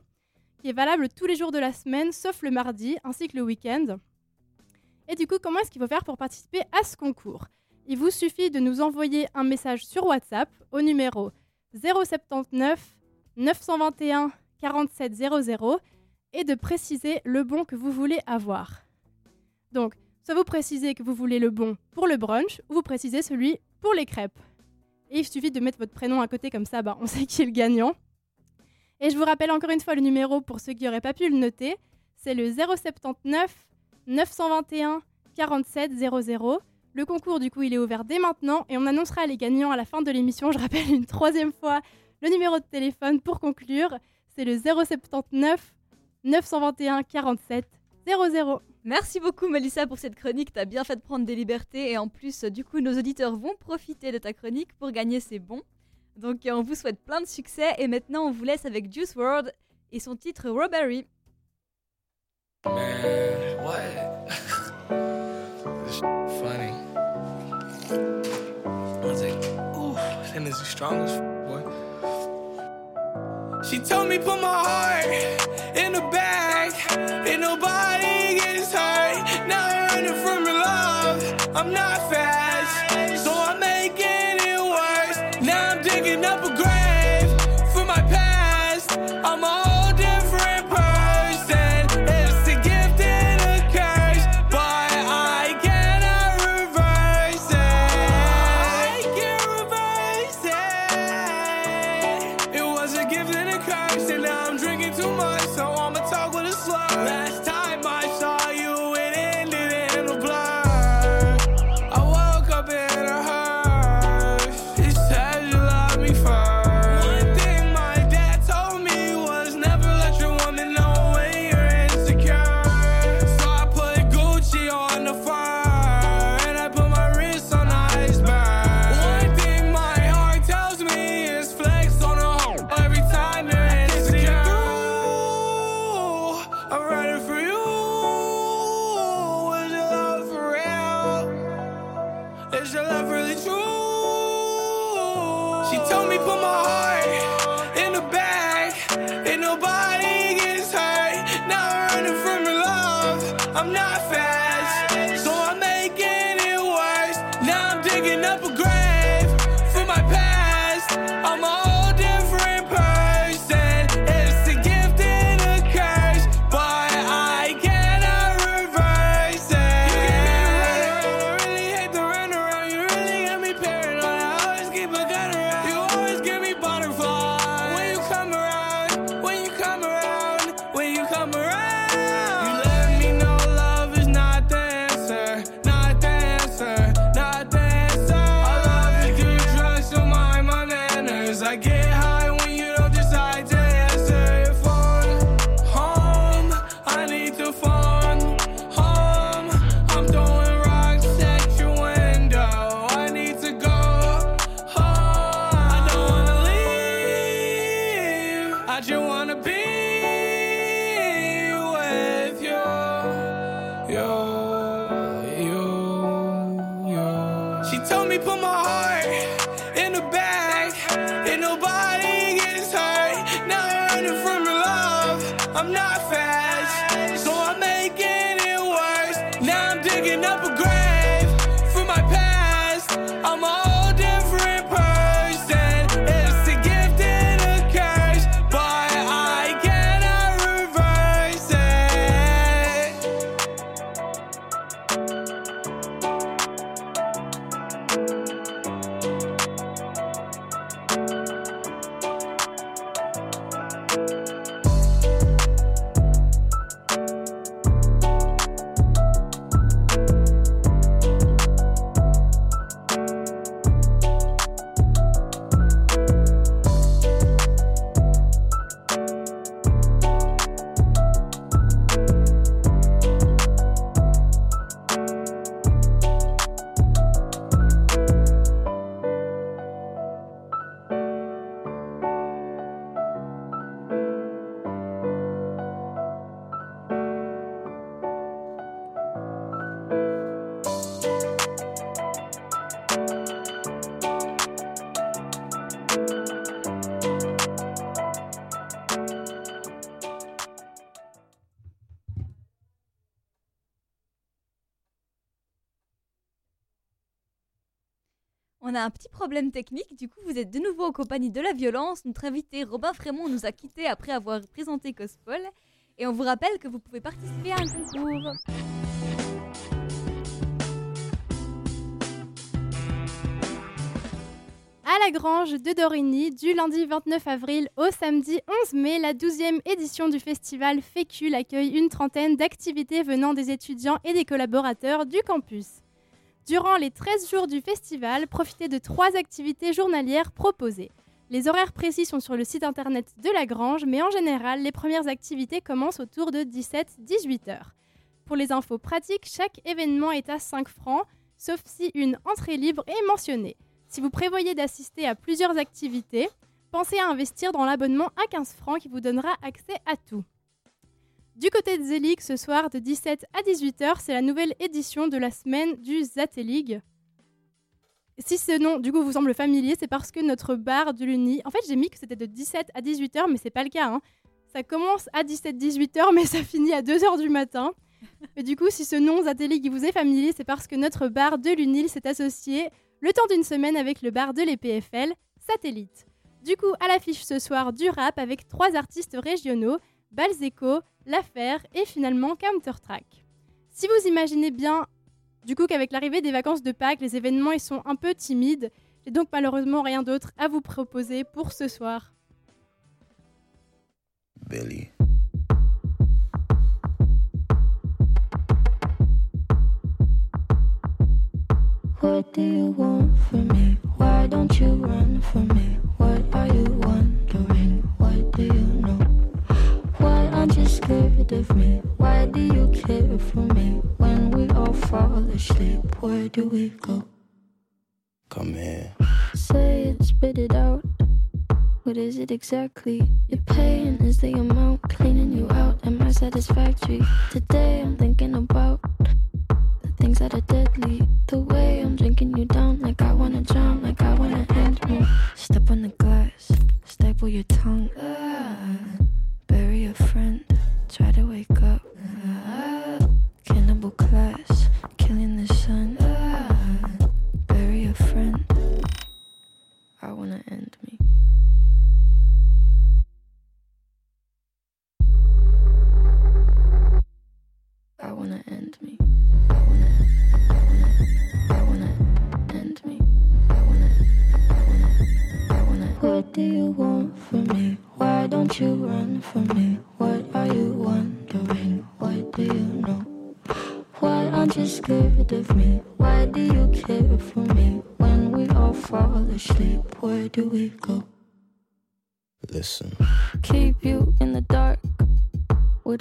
qui est valable tous les jours de la semaine, sauf le mardi, ainsi que le week-end. Et du coup, comment est-ce qu'il faut faire pour participer à ce concours? Il vous suffit de nous envoyer un message sur WhatsApp au numéro 079 921 47 00 et de préciser le bon que vous voulez avoir. Donc, soit vous précisez que vous voulez le bon pour le brunch, ou vous précisez celui pour les crêpes. Et il suffit de mettre votre prénom à côté, comme ça, bah, on sait qui est le gagnant. Et je vous rappelle encore une fois le numéro pour ceux qui n'auraient pas pu le noter. C'est le 079 921 47 00. Le concours, du coup, il est ouvert dès maintenant et on annoncera les gagnants à la fin de l'émission. Je rappelle une troisième fois le numéro de téléphone pour conclure. C'est le 079 921 47 00. Merci beaucoup Melissa pour cette chronique, t'as bien fait de prendre des libertés et en plus du coup nos auditeurs vont profiter de ta chronique pour gagner ces bons. Donc euh, on vous souhaite plein de succès et maintenant on vous laisse avec Juice WRLD et son titre Robbery. Man, what? this funny. I was like, ooh, that nigga's strong as f- boy. She told me put my heart in the bag, and nobody gets hurt. Now I'm running from your love. I'm not fast, un petit problème technique, du coup vous êtes de nouveau en compagnie de la violence. Notre invité Robin Frémont nous a quittés après avoir présenté Cospol. Et on vous rappelle que vous pouvez participer à un concours. À la Grange de Dorigny, du lundi 29 avril au samedi 11 mai, la 12e édition du festival Fécule accueille une trentaine d'activités venant des étudiants et des collaborateurs du campus. Durant les 13 jours du festival, profitez de trois activités journalières proposées. Les horaires précis sont sur le site internet de la Grange, mais en général, les premières activités commencent autour de 17-18 heures. Pour les infos pratiques, chaque événement est à 5 francs, sauf si une entrée libre est mentionnée. Si vous prévoyez d'assister à plusieurs activités, pensez à investir dans l'abonnement à 15 francs qui vous donnera accès à tout. Du côté de Zelig, ce soir de 17 à 18h, c'est la nouvelle édition de la semaine du Zatelig. Si ce nom du coup vous semble familier, c'est parce que notre bar de l'Uni. En fait, j'ai mis que c'était de 17 à 18h, mais c'est pas le cas. hein. Ça commence à 17-18h, mais ça finit à 2h du matin. Et du coup, si ce nom Zatelig vous est familier, c'est parce que notre bar de l'UNIL s'est associé le temps d'une semaine avec le bar de l'EPFL, Satellite. Du coup, à l'affiche ce soir du rap avec trois artistes régionaux, Balzeco, L'Affaire et finalement Countertrack. Si vous imaginez bien, du coup, qu'avec l'arrivée des vacances de Pâques, les événements ils sont un peu timides, j'ai donc malheureusement rien d'autre à vous proposer pour ce soir. Billy. What do you want from me? Why don't you run from me? What are you wondering? Scared of me? Why do you care for me? When we all fall asleep, where do we go? Come here. Say it, spit it out. What is it exactly? Your pain is the amount cleaning you out. Am I satisfactory? Today I'm thinking about the things that are deadly. The way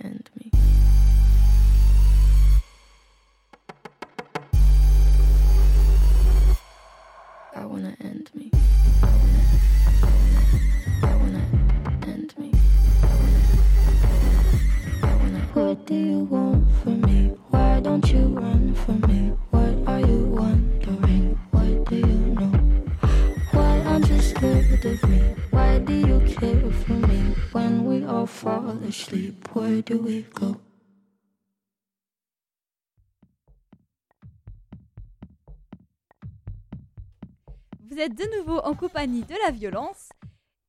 I wanna end me. Vous êtes de nouveau en compagnie de la violence.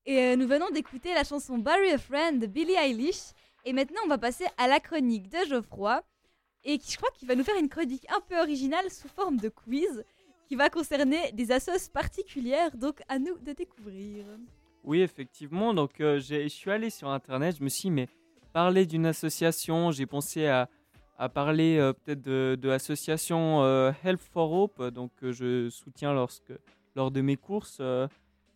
Et euh, nous venons d'écouter la chanson Bury a Friend de Billie Eilish. Et maintenant, on va passer à la chronique de Geoffroy. Et qui, je crois qu'il va nous faire une chronique un peu originale sous forme de quiz qui va concerner des assos particulières. Donc, à nous de découvrir. Oui, effectivement. Donc, euh, je suis allé sur Internet. Je me suis dit, mais parler d'une association, j'ai pensé à, à parler euh, peut-être de, de l'association euh, Help for Hope, donc je soutiens lorsque, lors de mes courses. euh,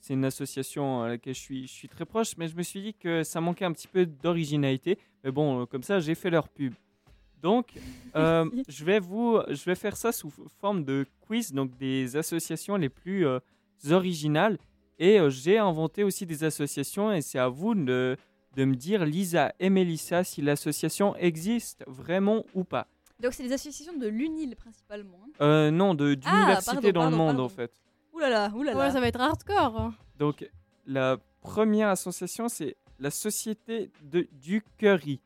c'est une association à laquelle je suis, je suis très proche, mais je me suis dit que ça manquait un petit peu d'originalité. Mais bon, euh, comme ça, j'ai fait leur pub. Donc, euh, je, vais vous, je vais faire ça sous forme de quiz, donc des associations les plus euh, originales. Et euh, j'ai inventé aussi des associations, et c'est à vous de, de me dire, Lisa et Mélissa, si l'association existe vraiment ou pas. Donc, c'est des associations de l'UNIL principalement. hein? Euh, non, de- Ah, d'université pardon, dans le monde, pardon. en fait. Ouh là là, ouh là là. Ouais, ça va être hardcore. hein. Donc, la première association, c'est la Société de, du Curry.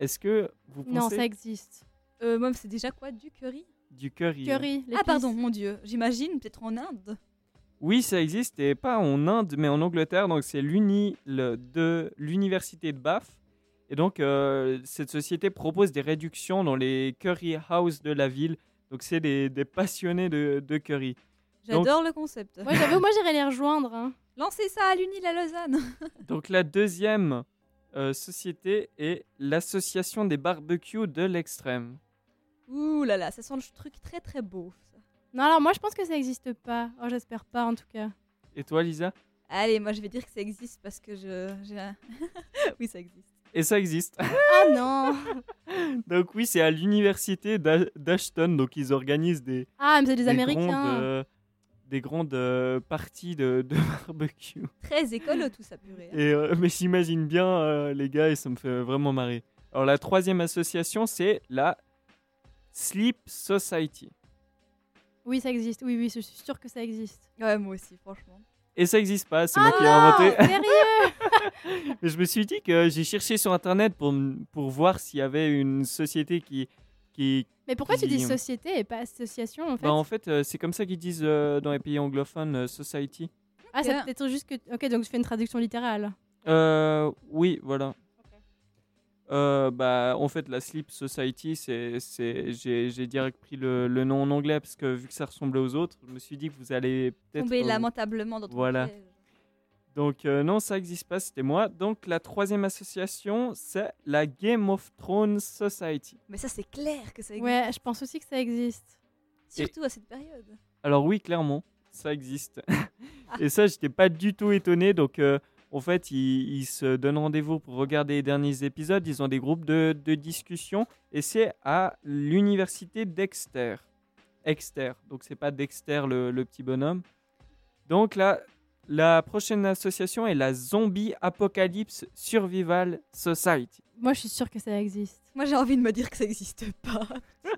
Est-ce que vous pensez Non, ça existe. Euh, moi, c'est déjà quoi Du curry du curry Curry, Ah, pardon, mon dieu. J'imagine, peut-être en Inde. Oui, ça existe, et pas en Inde, mais en Angleterre. Donc, c'est l'uni de l'université de Bath. Et donc, euh, cette société propose des réductions dans les curry house de la ville. Donc, c'est des, des passionnés de, de curry. J'adore le concept. Ouais, j'avoue, moi j'irais les rejoindre. hein. Lancez ça à l'UNIL à Lausanne. Donc, la deuxième euh, société est l'Association des barbecues de l'extrême. Ouh là là, ça sent le truc très très beau. ça. Non, alors moi je pense que ça existe pas. Oh, j'espère pas en tout cas. Et toi, Lisa? Allez, moi je vais dire que ça existe parce que je. j'ai un- oui, ça existe. Et ça existe. Ah non donc, oui, c'est à l'université d'A- d'Ashton. Donc, ils organisent des, Ah, mais c'est des des Américains. grandes, euh, des grandes euh, parties de, de barbecue. Très écolo tout ça, purée. hein. Et, euh, mais j'imagine bien euh, les gars et ça me fait vraiment marrer. Alors la troisième association, c'est la Sleep Society. Oui, ça existe. Oui, oui, je suis sûre que ça existe. Ouais, moi aussi, franchement. Et ça n'existe pas, c'est Ah moi qui l'ai inventé. Sérieux Mais je me suis dit que j'ai cherché sur internet pour, pour voir s'il y avait une société qui. Qui Mais pourquoi tu dis société et pas association en fait Bah, en fait, euh, c'est comme ça qu'ils disent euh, dans les pays anglophones, euh, society. Ah, c'est peut-être juste que. Ok, donc tu fais une traduction littérale. Euh, oui, voilà. Euh, bah, en fait, la Sleep Society, c'est, c'est, j'ai, j'ai direct pris le, le nom en anglais parce que vu que ça ressemblait aux autres, je me suis dit que vous allez peut-être. Tomber euh, lamentablement dans ton Voilà. Donc, euh, non, ça n'existe pas, c'était moi. Donc, la troisième association, c'est la Game of Thrones Society. Mais ça, c'est clair que ça existe. Ouais, je pense aussi que ça existe. Surtout à cette période. Alors, oui, clairement. ça existe. Et ça, j'étais pas du tout étonné. Donc, euh, en fait, ils, ils se donnent rendez-vous pour regarder les derniers épisodes. Ils ont des groupes de, de discussion. Et c'est à l'université d'Exeter. Exeter. Donc, c'est pas Dexter, le, le petit bonhomme. Donc, là, la prochaine association est la Zombie Apocalypse Survival Society. Moi, je suis sûre que ça existe. Moi, j'ai envie de me dire que ça n'existe pas.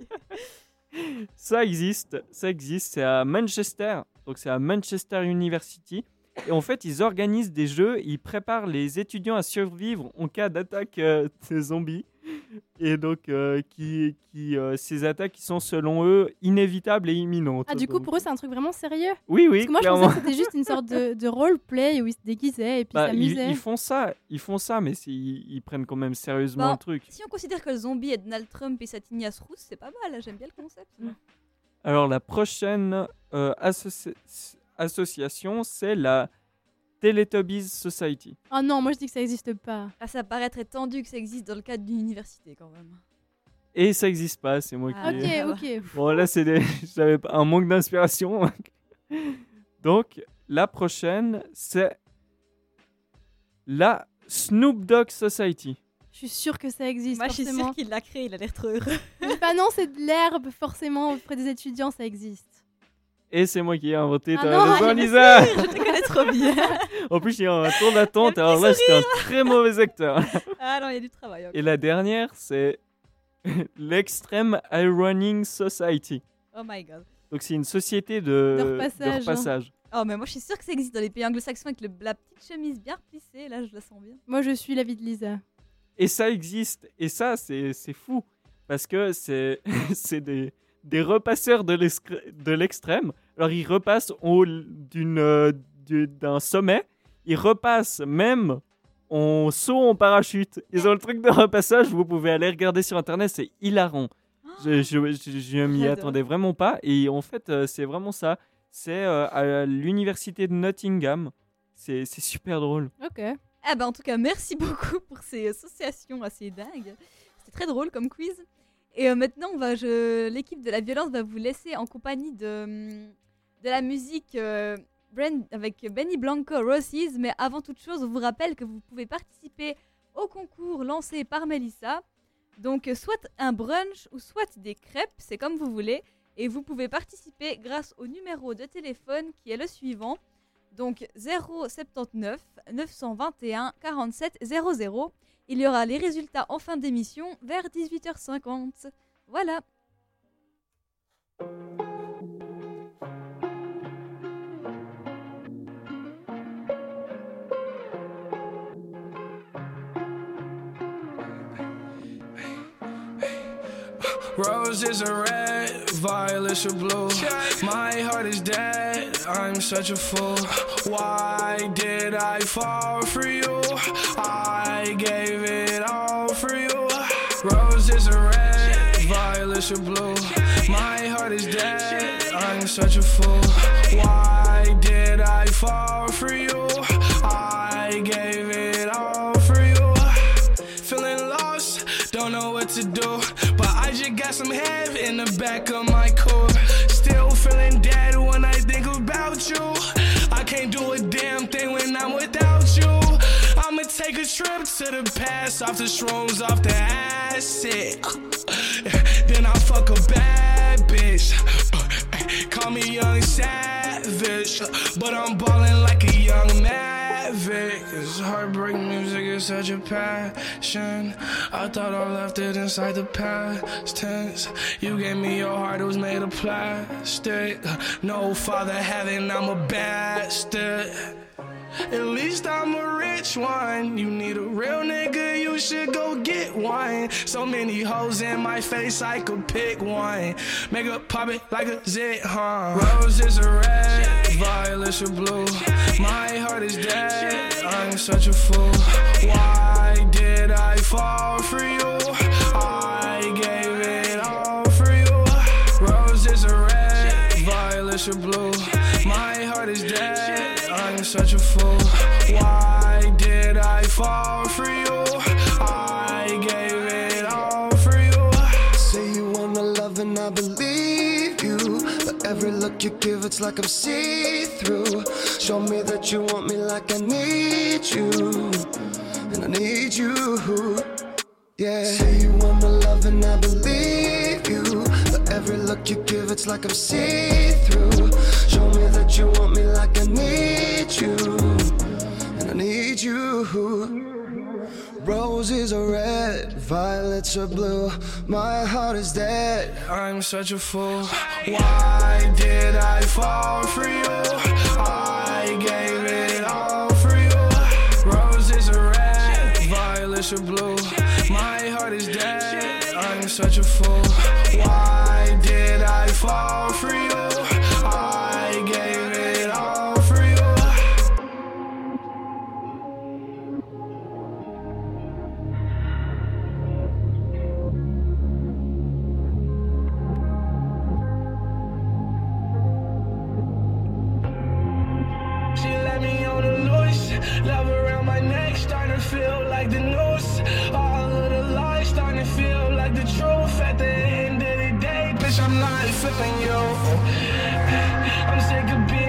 Ça existe, ça existe, c'est à Manchester, donc c'est à Manchester University. Et en fait, ils organisent des jeux, ils préparent les étudiants à survivre en cas d'attaque euh, de zombies. Et donc, euh, qui, qui, euh, ces attaques qui sont selon eux inévitables et imminentes. Ah, du coup, Donc, pour eux, c'est un truc vraiment sérieux? Oui, oui, Parce que moi, je pensais que c'était juste une sorte de, de roleplay où ils se déguisaient et puis bah, ils, s'amusaient. ils font ça, ils font ça, mais ils, ils prennent quand même sérieusement Bon, le truc. Si on considère que le zombie est Donald Trump et Satinias Rousse, c'est pas mal. J'aime bien le concept. Alors, la prochaine euh, associ- association, c'est la Teletubbies Society. Oh non, moi, je dis que ça existe pas. Ah, ça paraît très tendu que ça existe dans le cadre d'une université quand même. Et ça n'existe pas, c'est moi Ah, qui. Ok, ok. Bon, là, c'est des... j'avais pas- un manque d'inspiration. Donc, la prochaine, c'est la Snoop Dogg Society. Je suis sûre que ça existe. Moi, je suis forcément. sûre qu'il l'a créé, il a l'air trop heureux. bah non, c'est de l'herbe, forcément. Auprès des étudiants, ça existe. Et c'est moi qui ai inventé. Ah T'as non, raison, bien Lisa Je te connais trop bien. En plus, j'ai un tour d'attente, alors là, j'étais un très mauvais acteur. Ah non, il y a du travail. ok. Et la dernière, c'est l'Extreme Ironing Society. Oh my god. Donc, c'est une société de, De repassage. repassage. Oh, mais moi, je suis sûre que ça existe dans les pays anglo-saxons avec le- la petite chemise bien replissée. Là, je la sens bien. Moi, je suis l'avis de Lisa. Et ça existe. Et ça, c'est c'est fou. Parce que c'est c'est des, des repasseurs de l'extrême. Alors, ils repassent en haut d'une, euh, du- d'un sommet. Ils repassent même en saut en parachute. Ils ont le truc de repassage. Vous pouvez aller regarder sur Internet. C'est hilarant. Je, je, je, je m'y attendais vraiment pas. Et en fait, euh, c'est vraiment ça. C'est euh, à l'université de Nottingham. C'est c'est super drôle. Ok. Ah bah en tout cas, merci beaucoup pour ces associations assez dingues. C'était très drôle comme quiz. Et euh, maintenant, je, l'équipe de la violence va vous laisser en compagnie de, de la musique euh, avec Benny Blanco Roses. Mais avant toute chose, on vous rappelle que vous pouvez participer au concours lancé par Melissa. Donc, euh, soit un brunch ou soit des crêpes, c'est comme vous voulez. Et vous pouvez participer grâce au numéro de téléphone qui est le suivant. Donc 079 921 47 00. Il y aura les résultats en fin d'émission vers 18h50. Voilà. Roses are red, violets are blue. My heart is dead, I'm such a fool. Why did I fall for you? I gave it all for you. Roses are red, violets are blue. My heart is dead, I'm such a fool. Why did I fall for you? Got some head in the back of my core. Still feeling dead when I think about you. I can't do a damn thing when I'm without you. I'ma take a trip to the past, off the shrooms, off the acid. Then I'll fuck a bad bitch. Call me young savage, but I'm ballin' like a heartbreak music is such a passion. I thought I left it inside the past tense. You gave me your heart, it was made of plastic. No father heaven, I'm a bastard. At least I'm a rich one. You need a real nigga, you should go get one. So many hoes in my face, I could pick one. Make it pop it like a zit, huh? Roses are red, violets are blue. My heart is dead, I'm such a fool. Why did I fall for you? I gave it all for you. Roses are red, violets are blue. You give, it's like I'm see through. Show me that you want me like I need you. And I need you. Yeah. Say you want my love and I believe you. But every look you give, it's like I'm see through. Show me that you want me like I need you. And I need you. Roses are red, violets are blue. My heart is dead. I'm such a fool. Why did I fall for you? I gave it all for you. Roses are red, violets are blue. My heart is dead. I'm such a fool. Why did I fall you. I'm sick of being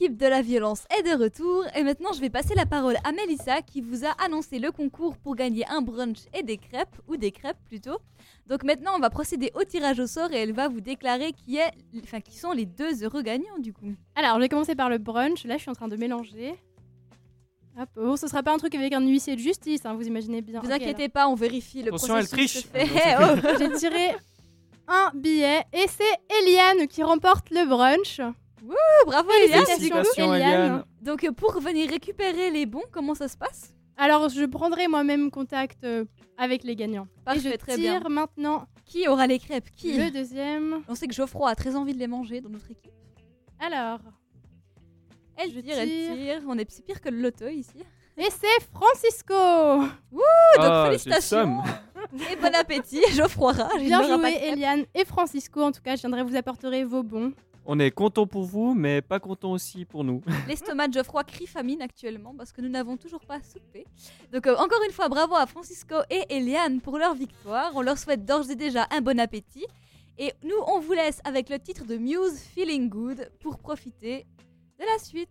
L'équipe de la violence est de retour et maintenant je vais passer la parole à Melissa qui vous a annoncé le concours pour gagner un brunch et des crêpes, ou des crêpes plutôt. Donc maintenant on va procéder au tirage au sort et elle va vous déclarer qui, est, enfin, qui sont les deux heureux gagnants du coup. Alors, je vais commencer par le brunch. Là, je suis en train de mélanger. Hop. Bon, ce sera pas un truc avec un huissier de justice, hein, vous imaginez bien. Vous inquiétez pas, on vérifie le Attention, elle processus triche. alors. Oh. J'ai tiré un billet et c'est Eliane qui remporte le brunch. Wouh, bravo Eliane Félicitations, Eliane. Donc euh, pour venir récupérer les bons, comment ça se passe? Alors, je prendrai moi-même contact euh, avec les gagnants. Parfait, et je très tire bien. maintenant Qui aura les crêpes? Qui? le deuxième. On sait que Geoffroy a très envie de les manger dans notre équipe. Alors, Elle Je tire, elle tire. tire. On est c'est pire que le loto ici. et c'est Francisco Wouh, donc Ah, j'ai le félicitations Et bon appétit, Geoffroy Rage. il Bien n'aura pas joué, de crêpes. Eliane et Francisco. En tout cas, je viendrai vous apporter vos bons. On est content pour vous, mais pas content aussi pour nous. L'estomac de Geoffroy crie famine actuellement parce que nous n'avons toujours pas soupé. Donc euh, encore une fois, bravo à Francisco et Eliane pour leur victoire. On leur souhaite d'ores et déjà un bon appétit. Et nous, on vous laisse avec le titre de Muse Feeling Good pour profiter de la suite.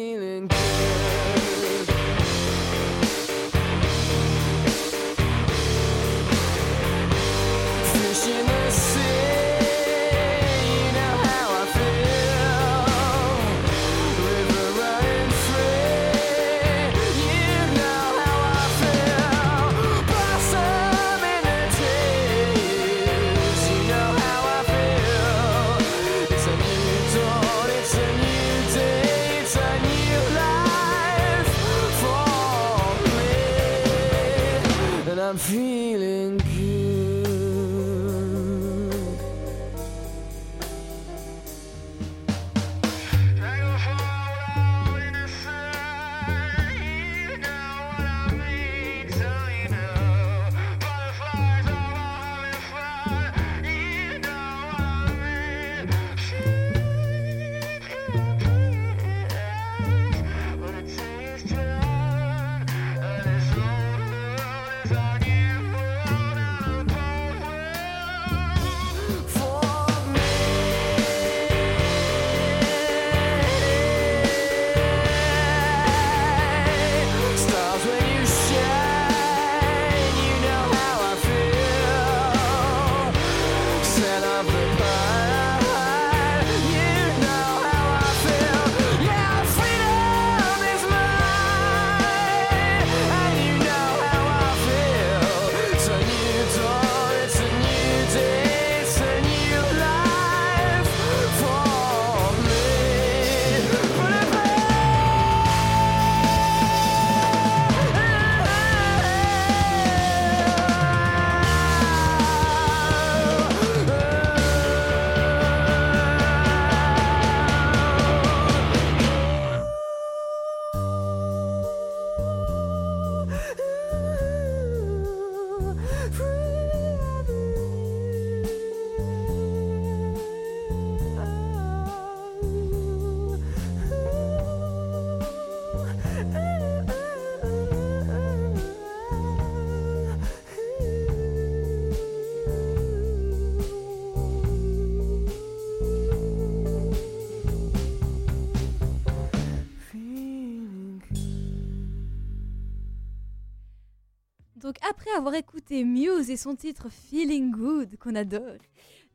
avoir écouté Muse et son titre Feeling Good qu'on adore,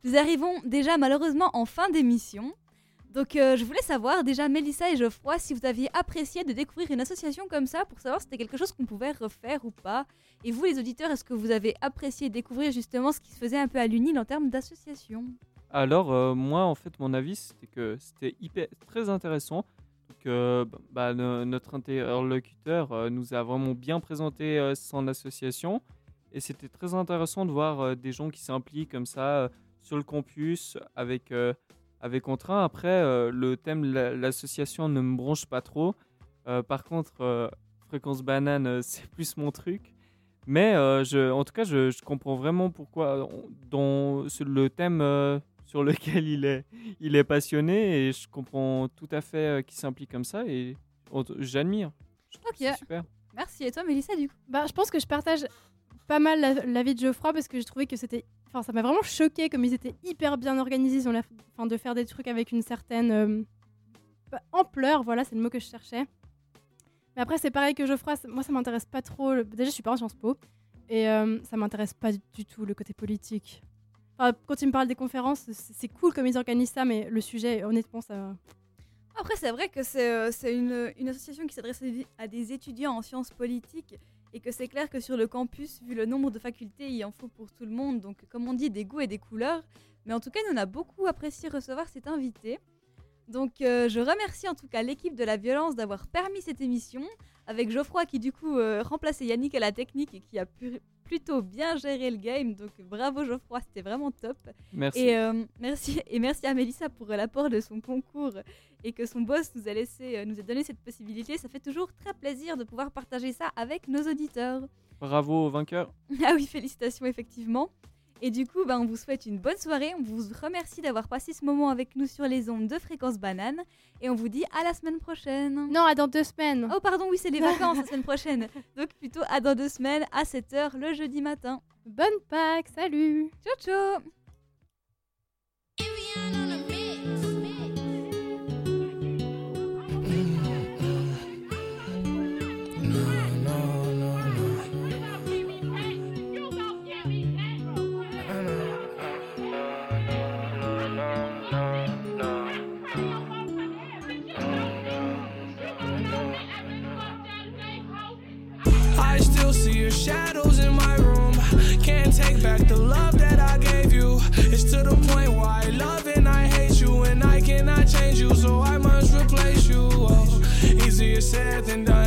nous arrivons déjà malheureusement en fin d'émission. Donc euh, je voulais savoir déjà Mélissa et Geoffroy si vous aviez apprécié de découvrir une association comme ça pour savoir si c'était quelque chose qu'on pouvait refaire ou pas. Et vous les auditeurs, est-ce que vous avez apprécié découvrir justement ce qui se faisait un peu à l'UNIL en termes d'association? Alors, euh, moi, en fait, mon avis, c'était que c'était hyper très intéressant. Bah, no- notre interlocuteur euh, nous a vraiment bien présenté euh, son association. Et c'était très intéressant de voir euh, des gens qui s'impliquent comme ça sur le campus avec, avec Entrain. Après, le thème l'association ne me bronche pas trop. Par contre, Fréquence Banane, c'est plus mon truc. Mais en tout cas, je, comprends vraiment pourquoi, on- dans le thème sur lequel il est, il est passionné, et je comprends tout à fait euh, qu'il s'implique comme ça, et j'admire. Je Ok. Super. Merci. Et toi Mélissa du coup? Bah, je pense que je partage pas mal la- l'avis de Geoffroy parce que j'ai trouvé que c'était. Enfin, ça m'a vraiment choqué comme ils étaient hyper bien organisés. Ils ont l'air enfin, de faire des trucs avec une certaine euh, bah, ampleur. Voilà, c'est le mot que je cherchais. Mais après, c'est pareil que Geoffroy. Moi, ça m'intéresse pas trop. le- Déjà, je suis pas en Sciences Po. Et euh, ça m'intéresse pas du tout le côté politique. Quand ils me parlent des conférences, c'est cool comme ils organisent ça, mais le sujet, honnêtement, ça. Après, c'est vrai que c'est euh, une, une association qui s'adresse à des- à des étudiants en sciences politiques et que c'est clair que sur le campus, vu le nombre de facultés, il en faut pour tout le monde. Donc, comme on dit, des goûts et des couleurs. Mais en tout cas, nous, on a beaucoup apprécié recevoir cet invité. Donc, euh, je remercie en tout cas l'équipe de la violence d'avoir permis cette émission, avec Geoffroy qui, du coup, euh, remplaçait Yannick à la technique et qui a pu- plutôt bien géré le game. Donc, bravo Geoffroy, c'était vraiment top. Merci. Et, euh, merci, et merci à Mélissa pour l'apport de son concours et que son boss nous a, laissé, euh, nous a donné cette possibilité. Ça fait toujours très plaisir de pouvoir partager ça avec nos auditeurs. Bravo aux vainqueurs. Ah oui, félicitations effectivement. Et du coup, bah, on vous souhaite une bonne soirée. On vous remercie d'avoir passé ce moment avec nous sur les ondes de Fréquence Banane. Et on vous dit à la semaine prochaine. Non, à dans deux semaines. Oh, pardon, oui, c'est les vacances la semaine prochaine. Donc plutôt à dans deux semaines à 7h le jeudi matin. Bonne Pâques, salut Ciao, ciao take back the love that I gave you. It's to the point where I love and I hate you, and I cannot change you, so I must replace you. Oh, easier said than done.